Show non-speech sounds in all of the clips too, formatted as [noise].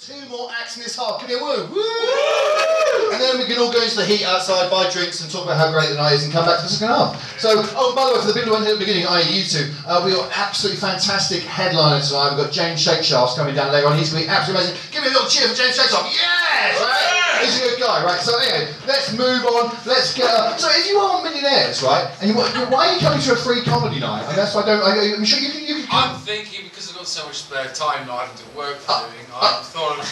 two more acts in this half. Give me a woo. Woo! And then we can all go into the heat outside, buy drinks, and talk about how great the night is, and come back to the second half. So, oh, by the way, for the people who here at the beginning, i.e. you two, uh, we got absolutely fantastic headliner tonight. We've got James Shakeshafts coming down later on. He's going to be absolutely amazing. Give me a little cheer for James Shakeshafts. Yes! Right? He's a good guy, right? So anyway, let's move on. Let's get. Uh, so if you are millionaires, right, and you, why are you coming to a free comedy night? And that's why I don't. I, I'm sure you can. You can I'm thinking because I've got so much spare time now, I haven't to work for doing, I thought of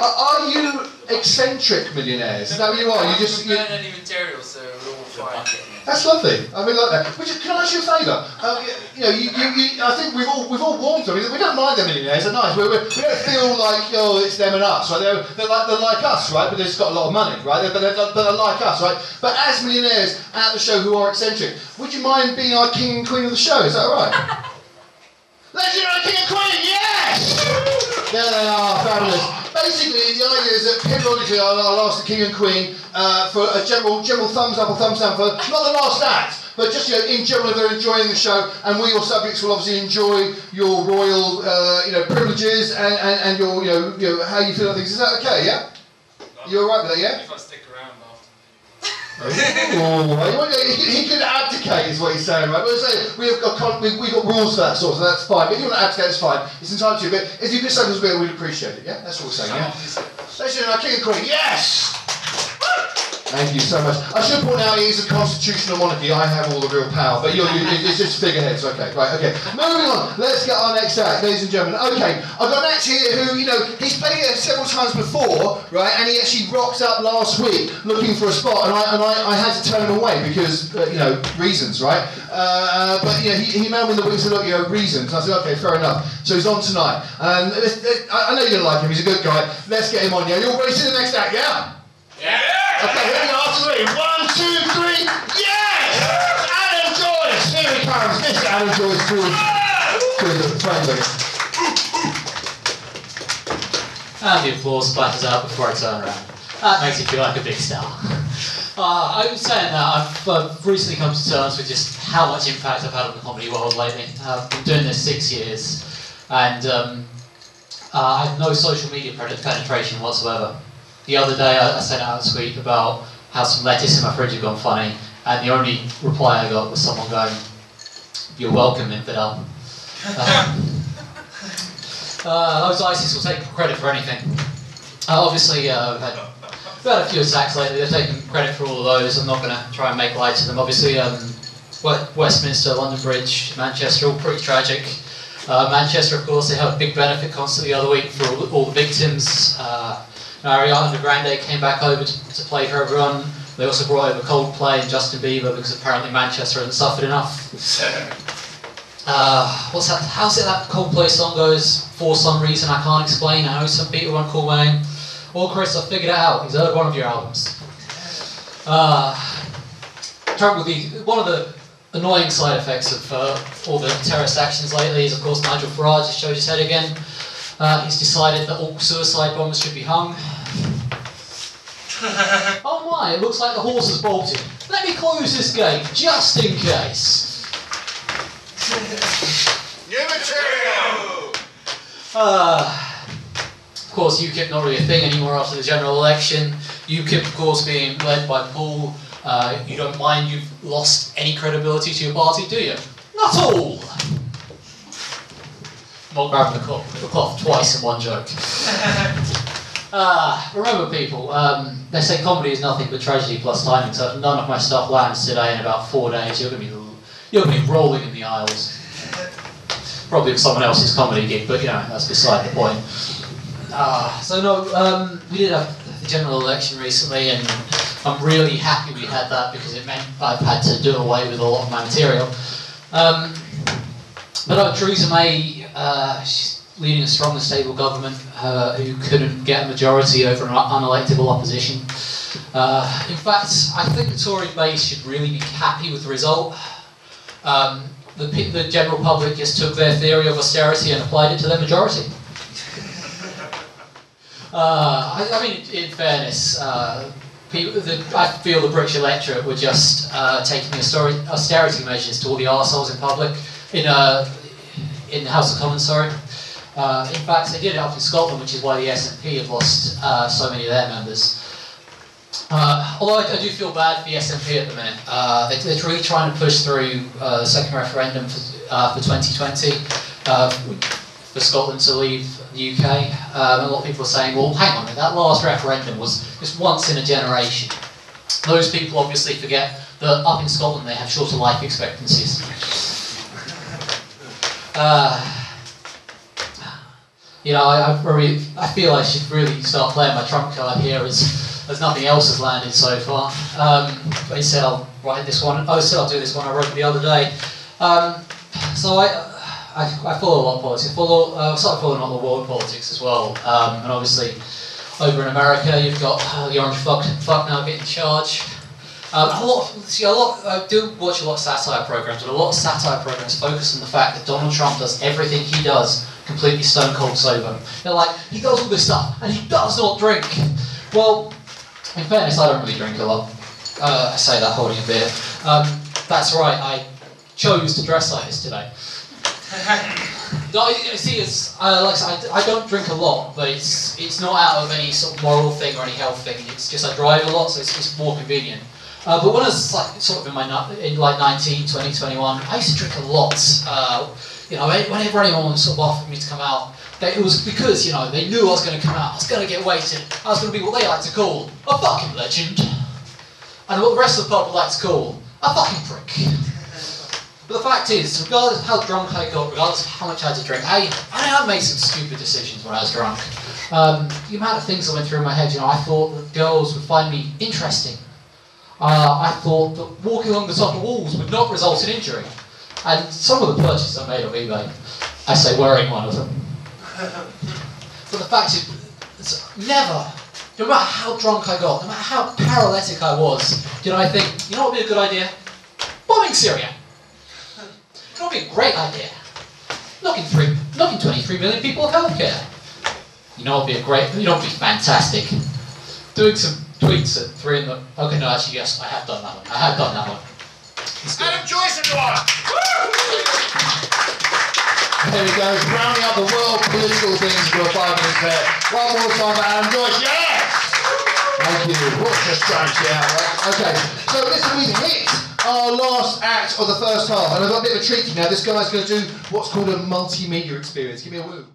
Are, [laughs] are you eccentric millionaires? Is that what you are? You just. You, any material, so we're all fine. That's lovely. I really like that. Which, can I ask you a favour? Um, you, you know, you, you, I think we've all we've all warmed to them. We don't mind them millionaires. They're nice. We're, we're, we don't feel like oh, it's them and us. Right? They're, they're like they're like us, right? But they've just got a lot of money, right? They're, but, they're, but they're like us, right? But as millionaires at the show who are eccentric, would you mind being our king and queen of the show? Is that all right? [laughs] Legendary King and Queen, yes! There they are, fabulous. Basically, the idea is that periodically I'll, I'll ask the King and Queen uh, for a general, general thumbs up or thumbs down for not the last act, but just you know, in general if they're enjoying the show, and we, your subjects, will obviously enjoy your royal, uh, you know, privileges and, and, and your, you know, you know, how you feel about things. Is that okay? Yeah. You're all right with that, yeah? If I stick around after. Oh, he, he could abdicate, is what he's saying, right? But say we've got we've, we've got rules for that sort, so that's fine. But if you want to abdicate, it's fine. It's entirely to you. But if you could say us a bit, we'd appreciate it. Yeah, that's what we're saying. Yeah. Station our king and queen. Yes. Thank you so much. I should point out is a constitutional monarchy. I have all the real power, but you're, you it's just figureheads. Okay, right, okay. Moving on. Let's get our next act, ladies and gentlemen. Okay, I've got an act here who, you know, he's played it several times before, right? And he actually rocked up last week looking for a spot, and I and I, I had to turn him away because, uh, you know, reasons, right? Uh, but you know, he, he mailed me the week and said, look, you know, reasons. And I said, okay, fair enough. So he's on tonight. Let's- I know you're gonna like him. He's a good guy. Let's get him on. Yeah, you all ready to the next act? Yeah? Yeah. Okay, here we are, three. One, two, three. Yes! Adam Joyce! Here he comes. Mr. Adam Joyce to the frame. And the applause splatters out before I turn around. That makes you feel like a big star. Uh, I was saying that I've uh, recently come to terms with just how much impact I've had on the comedy world lately. I've been doing this six years, and um, uh, I have no social media penetration whatsoever. The other day I, I sent out a tweet about how some lettuce in my fridge had gone funny, and the only reply I got was someone going, "You're welcome, infidel." Um, uh, those ISIS will take credit for anything. Uh, obviously, uh, we've had, we've had a few attacks lately. They've taken credit for all of those. I'm not going to try and make light of them. Obviously, um, Westminster, London Bridge, Manchester, all pretty tragic. Uh, Manchester, of course, they had a big benefit concert the other week for all the, all the victims. Uh, Ariana Grande came back over to, to play for everyone. They also brought over Coldplay and Justin Bieber because apparently Manchester hadn't suffered enough. [laughs] Uh, what's that? How's it that Coldplay song goes? For some reason I can't explain. I know some people won't call my name. Well, Chris, I figured it out. He's heard one of your albums. Uh, trouble with the one of the annoying side effects of uh, all the terrorist actions lately is, of course, Nigel Farage has showed his head again. Uh, he's decided that all suicide bombers should be hung. [laughs] oh my! It looks like the horse has bolted. Let me close this gate just in case. New material! Uh, of course, UKIP not really a thing anymore after the general election. UKIP, of course, being led by Paul. Uh, you don't mind you've lost any credibility to your party, do you? Not all. Not grabbing the cloth, the cloth twice in one joke. [laughs] Uh, remember, people, um, they say comedy is nothing but tragedy plus timing. So if none of my stuff lands today in about four days, you're gonna be you're gonna be rolling in the aisles. Probably with someone else's comedy gig, but you know that's beside the point. Uh, so no, um, we did the general election recently, and I'm really happy we had that because it meant I've had to do away with a lot of my material. Um, but uh, Theresa May, uh, she's leading a strong and stable government uh, who couldn't get a majority over an unelectable opposition. Uh, in fact, I think the Tory base should really be happy with the result. Um, the, the general public just took their theory of austerity and applied it to their majority. [laughs] Uh, I, I mean, in fairness, uh, people, the, I feel the British electorate were just uh, taking austerity measures to all the arseholes in public, in, uh, in the House of Commons, sorry. Uh, in fact, they did it up in Scotland, which is why the SNP have lost uh, so many of their members. Uh, although I, I, do feel bad for the SNP at the minute. Uh, they, are really trying to push through uh, the second referendum for, uh, for 2020 uh, for Scotland to leave the UK. Um, a lot of people are saying, well, hang on that last referendum was just once in a generation. Those people obviously forget that up in Scotland they have shorter life expectancies. You know, I, I, really, I feel I should really start playing my trump card here as, as nothing else has landed so far. Um, but instead I'll write this one. Oh, instead I'll do this one I wrote the other day. Um, so I, I, I, follow a lot of politics. I follow, uh, started following a lot of world politics as well. Um, and obviously, over in America, you've got uh, the orange fuck, fuck now getting charged. Um, a lot, of, see, a lot. I do watch a lot of satire programs, but a lot of satire programs focus on the fact that Donald Trump does everything he does completely stone cold sober. They're like, he does all this stuff, and he does not drink. Well, in fairness, I don't really drink a lot. Uh, I say that holding a beer. Um, that's right, I chose to dress like this today. [laughs] no, I, see, it's uh, like I, I don't drink a lot, but it's it's not out of any sort of moral thing or any health thing. It's just I drive a lot, so it's, it's more convenient. Uh, but when I was like sort of in my in like 19, 20, 21, I used to drink a lot. Uh, you know, whenever anyone sort of offered me to come out, they, it was because, you know, they knew I was going to come out, I was going to get weighted, I was going to be what they like to call a fucking legend. And what the rest of the pub would like to call a fucking prick. But the fact is, regardless of how drunk I got, regardless of how much I had to drink, I, I made some stupid decisions when I was drunk. Um, the amount of things that went through my head, you know, I thought that girls would find me interesting. Uh, I thought that walking along the top of walls would not result in injury. And some of the purchases I made on eBay, I say wearing one of them. [laughs] but the fact is, never, no matter how drunk I got, no matter how paralytic I was, you know, I think, you know what would be a good idea? Bombing Syria. You know what would be a great idea? Knocking, three, knocking 23 million people of healthcare. You know what would be a great, you know what would be fantastic? Doing some tweets at three in the, okay, no, actually, yes, I have done that one. I have done that one. Adam Joyce, everyone! There he goes, rounding up the world political things for a five minutes there. One more time for Adam Joyce, yes! Thank you. What a strange out, right? Okay, so listen, we've hit our last act of the first half, and I've got a bit of a treat for you now. This guy's going to do what's called a multimedia experience. Give me a woo.